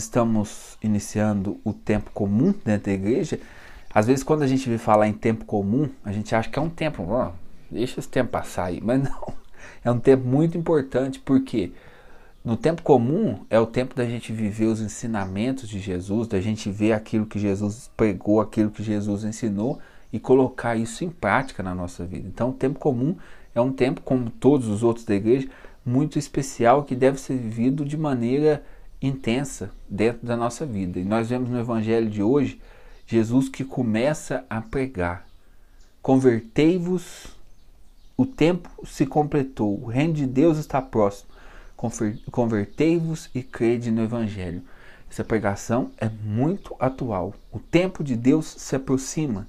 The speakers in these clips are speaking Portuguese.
Estamos iniciando o tempo comum dentro da igreja. Às vezes, quando a gente vê falar em tempo comum, a gente acha que é um tempo, deixa esse tempo passar aí. Mas não, é um tempo muito importante porque no tempo comum é o tempo da gente viver os ensinamentos de Jesus, da gente ver aquilo que Jesus pregou, aquilo que Jesus ensinou e colocar isso em prática na nossa vida. Então, o tempo comum é um tempo, como todos os outros da igreja, muito especial que deve ser vivido de maneira intensa dentro da nossa vida. E nós vemos no evangelho de hoje Jesus que começa a pregar: Convertei-vos, o tempo se completou, o reino de Deus está próximo. Convertei-vos e crede no evangelho. Essa pregação é muito atual. O tempo de Deus se aproxima.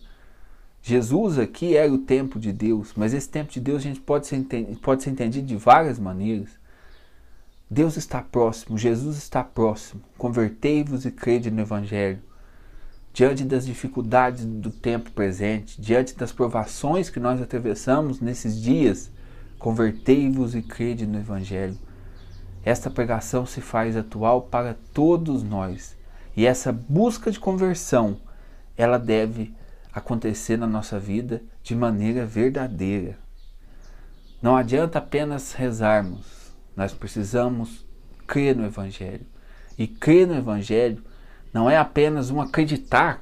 Jesus aqui era o tempo de Deus, mas esse tempo de Deus a gente pode ser, pode ser entendido de várias maneiras. Deus está próximo, Jesus está próximo. Convertei-vos e crede no Evangelho. Diante das dificuldades do tempo presente, diante das provações que nós atravessamos nesses dias, convertei-vos e crede no Evangelho. Esta pregação se faz atual para todos nós. E essa busca de conversão, ela deve acontecer na nossa vida de maneira verdadeira. Não adianta apenas rezarmos, nós precisamos crer no Evangelho. E crer no Evangelho não é apenas um acreditar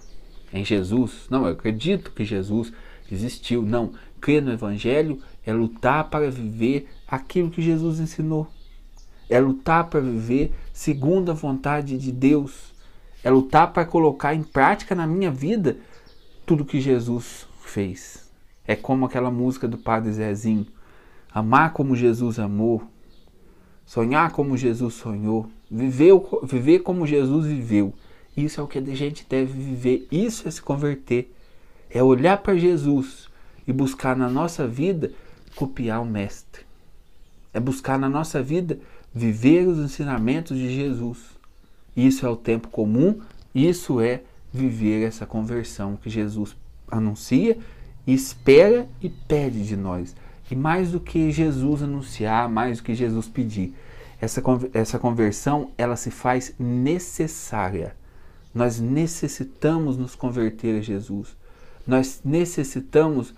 em Jesus, não, eu acredito que Jesus existiu. Não, crer no Evangelho é lutar para viver aquilo que Jesus ensinou. É lutar para viver segundo a vontade de Deus. É lutar para colocar em prática na minha vida tudo que Jesus fez. É como aquela música do Padre Zezinho: amar como Jesus amou, sonhar como Jesus sonhou, viver, viver como Jesus viveu. Isso é o que a gente deve viver, isso é se converter. É olhar para Jesus e buscar na nossa vida copiar o Mestre. É buscar na nossa vida viver os ensinamentos de Jesus. Isso é o tempo comum, isso é viver essa conversão que Jesus anuncia, espera e pede de nós. E mais do que Jesus anunciar, mais do que Jesus pedir, essa, essa conversão ela se faz necessária. Nós necessitamos nos converter a Jesus. Nós necessitamos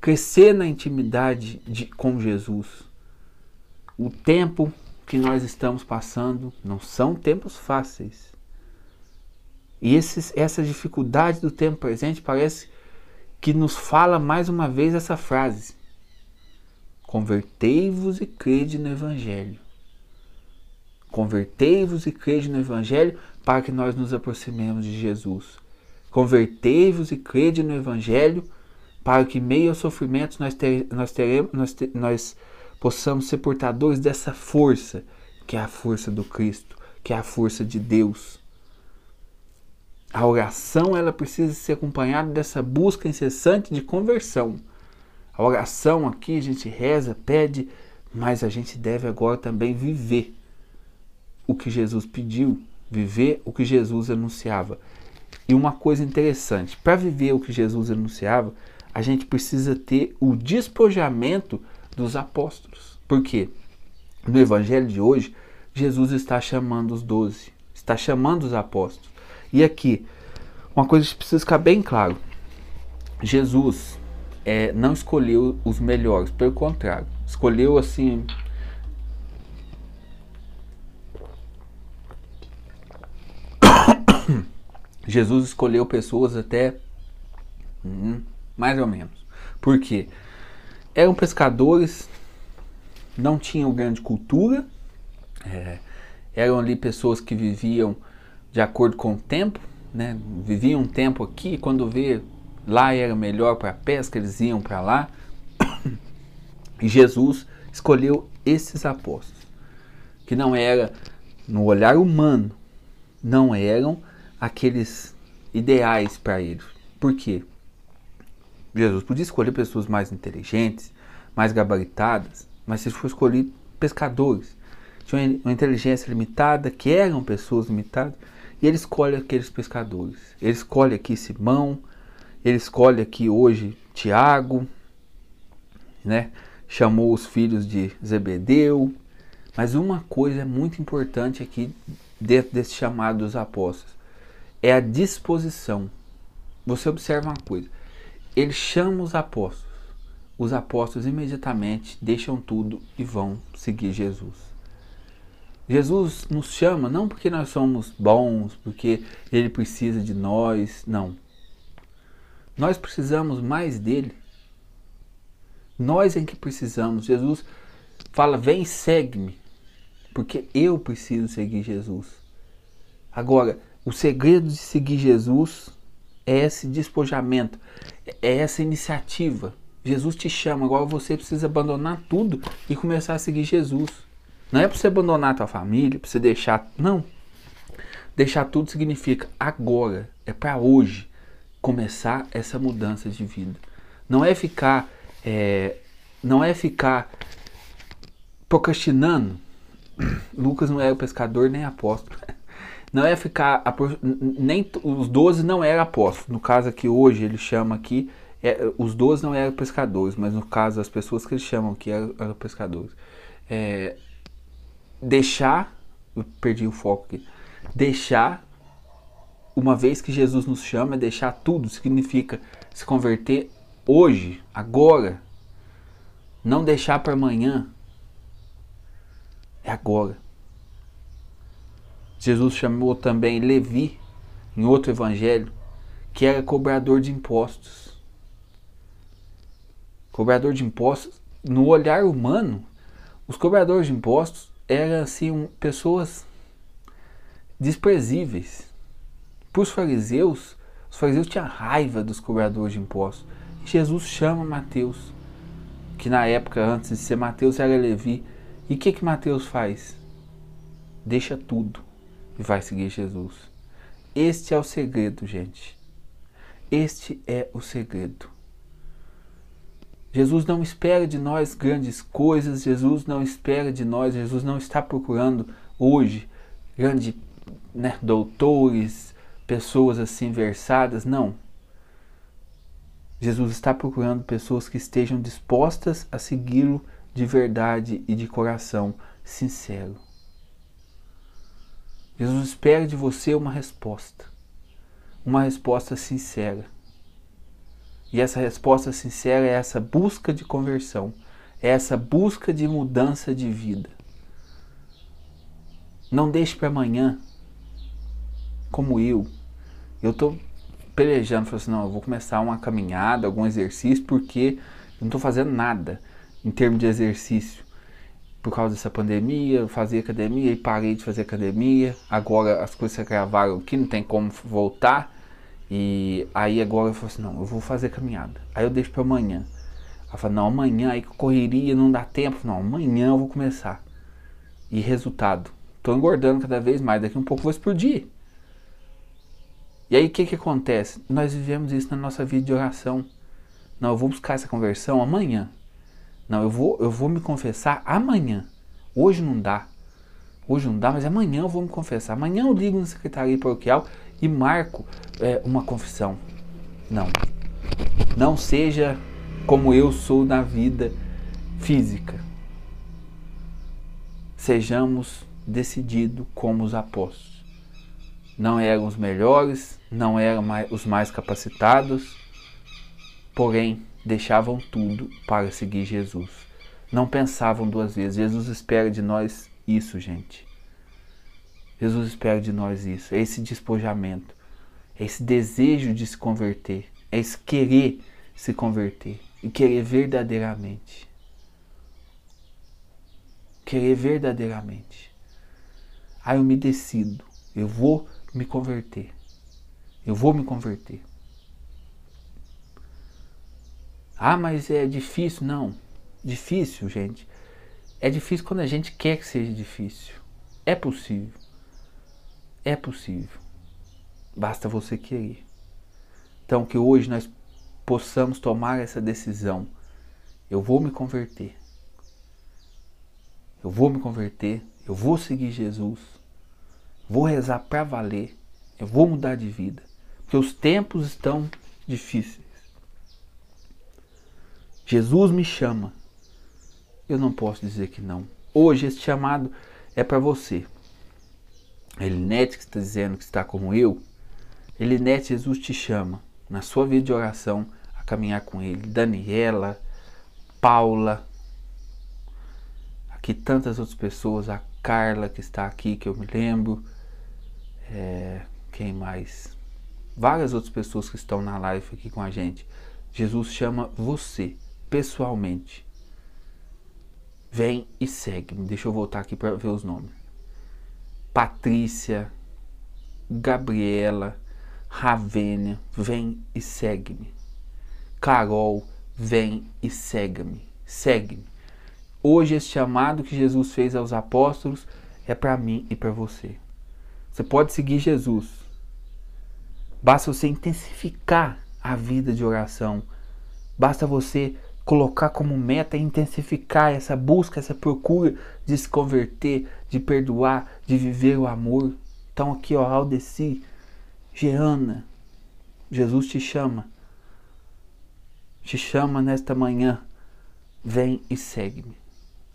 crescer na intimidade de, com Jesus. O tempo que nós estamos passando não são tempos fáceis. E esses, essa dificuldade do tempo presente parece que nos fala mais uma vez essa frase: Convertei-vos e crede no Evangelho. Convertei-vos e crede no Evangelho para que nós nos aproximemos de Jesus. Convertei-vos e crede no Evangelho para que, meio aos sofrimentos, nós, ter, nós, teremos, nós, ter, nós possamos ser portadores dessa força, que é a força do Cristo, que é a força de Deus. A oração ela precisa ser acompanhada dessa busca incessante de conversão. A oração aqui a gente reza, pede, mas a gente deve agora também viver o que Jesus pediu, viver o que Jesus anunciava. E uma coisa interessante, para viver o que Jesus anunciava, a gente precisa ter o despojamento dos apóstolos. Por quê? No evangelho de hoje, Jesus está chamando os doze, está chamando os apóstolos. E aqui, uma coisa que precisa ficar bem claro: Jesus é, não escolheu os melhores, pelo contrário, escolheu assim. Jesus escolheu pessoas até hum, mais ou menos. Por quê? Eram pescadores, não tinham grande cultura, é, eram ali pessoas que viviam de acordo com o tempo, né? Viviam um tempo aqui, quando vê lá era melhor para a pesca, eles iam para lá. E Jesus escolheu esses apóstolos, que não era no olhar humano, não eram aqueles ideais para eles. Por quê? Jesus podia escolher pessoas mais inteligentes, mais gabaritadas, mas se for escolher pescadores, tinham uma inteligência limitada, que eram pessoas limitadas, e ele escolhe aqueles pescadores. Ele escolhe aqui Simão, ele escolhe aqui hoje Tiago, né? chamou os filhos de Zebedeu. Mas uma coisa muito importante aqui dentro desse chamado dos apóstolos é a disposição. Você observa uma coisa: ele chama os apóstolos. Os apóstolos imediatamente deixam tudo e vão seguir Jesus. Jesus nos chama não porque nós somos bons, porque ele precisa de nós, não. Nós precisamos mais dele. Nós em que precisamos. Jesus fala: "Vem, segue-me", porque eu preciso seguir Jesus. Agora, o segredo de seguir Jesus é esse despojamento, é essa iniciativa. Jesus te chama, agora você precisa abandonar tudo e começar a seguir Jesus. Não é para você abandonar a tua família, para você deixar, não. Deixar tudo significa agora, é para hoje começar essa mudança de vida. Não é ficar, é, não é ficar procrastinando. Lucas não era pescador nem apóstolo. Não é ficar nem os doze não eram apóstolos. No caso aqui hoje ele chama aqui é, os doze não eram pescadores, mas no caso as pessoas que eles chamam aqui eram, eram pescadores. É, deixar, perdi o foco aqui. Deixar uma vez que Jesus nos chama, deixar tudo significa se converter hoje, agora. Não deixar para amanhã. É agora. Jesus chamou também Levi, em outro evangelho, que era cobrador de impostos. Cobrador de impostos, no olhar humano, os cobradores de impostos eram assim pessoas desprezíveis para os fariseus, os fariseus tinham raiva dos cobradores de impostos. Jesus chama Mateus, que na época, antes de ser Mateus, era Levi. E o que, que Mateus faz? Deixa tudo e vai seguir Jesus. Este é o segredo, gente. Este é o segredo. Jesus não espera de nós grandes coisas, Jesus não espera de nós, Jesus não está procurando hoje grandes né, doutores, pessoas assim versadas, não. Jesus está procurando pessoas que estejam dispostas a segui-lo de verdade e de coração sincero. Jesus espera de você uma resposta, uma resposta sincera. E essa resposta sincera é essa busca de conversão, é essa busca de mudança de vida. Não deixe para amanhã como eu, eu estou pelejando, falando assim, não, eu vou começar uma caminhada, algum exercício, porque eu não estou fazendo nada em termos de exercício. Por causa dessa pandemia, eu fazia academia e parei de fazer academia. Agora as coisas se agravaram aqui, não tem como voltar. E aí agora eu falo assim, não, eu vou fazer caminhada. Aí eu deixo para amanhã. Ela fala, não, amanhã aí correria, não dá tempo. Não, amanhã eu vou começar. E resultado, estou engordando cada vez mais, daqui um pouco vou explodir. E aí o que, que acontece? Nós vivemos isso na nossa vida de oração. Não, eu vou buscar essa conversão amanhã. Não, eu vou, eu vou me confessar amanhã. Hoje não dá. Hoje não dá, mas amanhã eu vou me confessar. Amanhã eu ligo na secretaria paroquial e marco é, uma confissão. Não. Não seja como eu sou na vida física. Sejamos decididos como os apóstolos não eram os melhores, não eram os mais capacitados, porém deixavam tudo para seguir Jesus. Não pensavam duas vezes. Jesus espera de nós isso, gente. Jesus espera de nós isso, é esse despojamento, é esse desejo de se converter, é esse querer se converter e querer verdadeiramente. Querer verdadeiramente. Aí eu me decido, eu vou me converter. Eu vou me converter. Ah, mas é difícil. Não. Difícil, gente. É difícil quando a gente quer que seja difícil. É possível. É possível. Basta você querer. Então, que hoje nós possamos tomar essa decisão. Eu vou me converter. Eu vou me converter. Eu vou seguir Jesus. Vou rezar para valer. Eu vou mudar de vida. Porque os tempos estão difíceis. Jesus me chama. Eu não posso dizer que não. Hoje esse chamado é para você. Elinete que está dizendo que está como eu. Elinete, Jesus te chama na sua vida de oração a caminhar com Ele. Daniela, Paula, aqui tantas outras pessoas, a Carla que está aqui, que eu me lembro. É, quem mais? Várias outras pessoas que estão na live aqui com a gente. Jesus chama você, pessoalmente. Vem e segue-me. Deixa eu voltar aqui para ver os nomes. Patrícia, Gabriela, Ravênia, vem e segue-me. Carol, vem e segue-me. Segue-me. Hoje esse chamado que Jesus fez aos apóstolos é para mim e para você. Você pode seguir Jesus. Basta você intensificar a vida de oração. Basta você colocar como meta intensificar essa busca, essa procura de se converter, de perdoar, de viver o amor. Então aqui, ó, Aldeci, Jeana, Jesus te chama. Te chama nesta manhã. Vem e segue-me.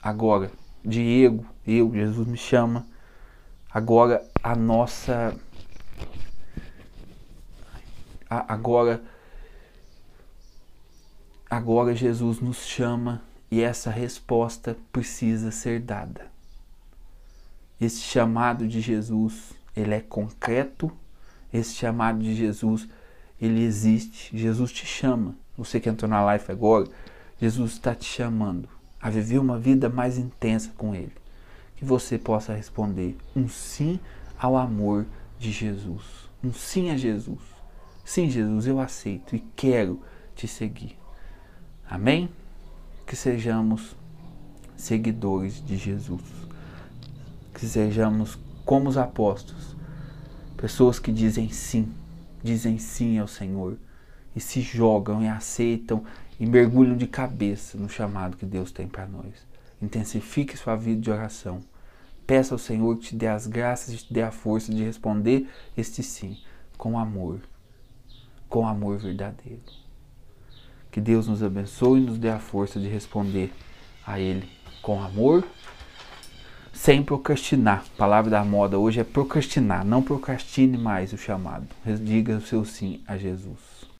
Agora, Diego, eu, Jesus me chama. Agora a nossa agora agora Jesus nos chama e essa resposta precisa ser dada. Esse chamado de Jesus, ele é concreto esse chamado de Jesus, ele existe. Jesus te chama. Você que entrou na live agora, Jesus está te chamando a viver uma vida mais intensa com Ele. Que você possa responder um sim ao amor de Jesus. Um sim a Jesus. Sim, Jesus, eu aceito e quero te seguir. Amém? Que sejamos seguidores de Jesus. Que sejamos como os apóstolos Pessoas que dizem sim, dizem sim ao Senhor e se jogam e aceitam e mergulham de cabeça no chamado que Deus tem para nós. Intensifique sua vida de oração. Peça ao Senhor que te dê as graças e te dê a força de responder este sim com amor, com amor verdadeiro. Que Deus nos abençoe e nos dê a força de responder a Ele com amor sem procrastinar. A palavra da moda hoje é procrastinar. Não procrastine mais o chamado. Diga o seu sim a Jesus.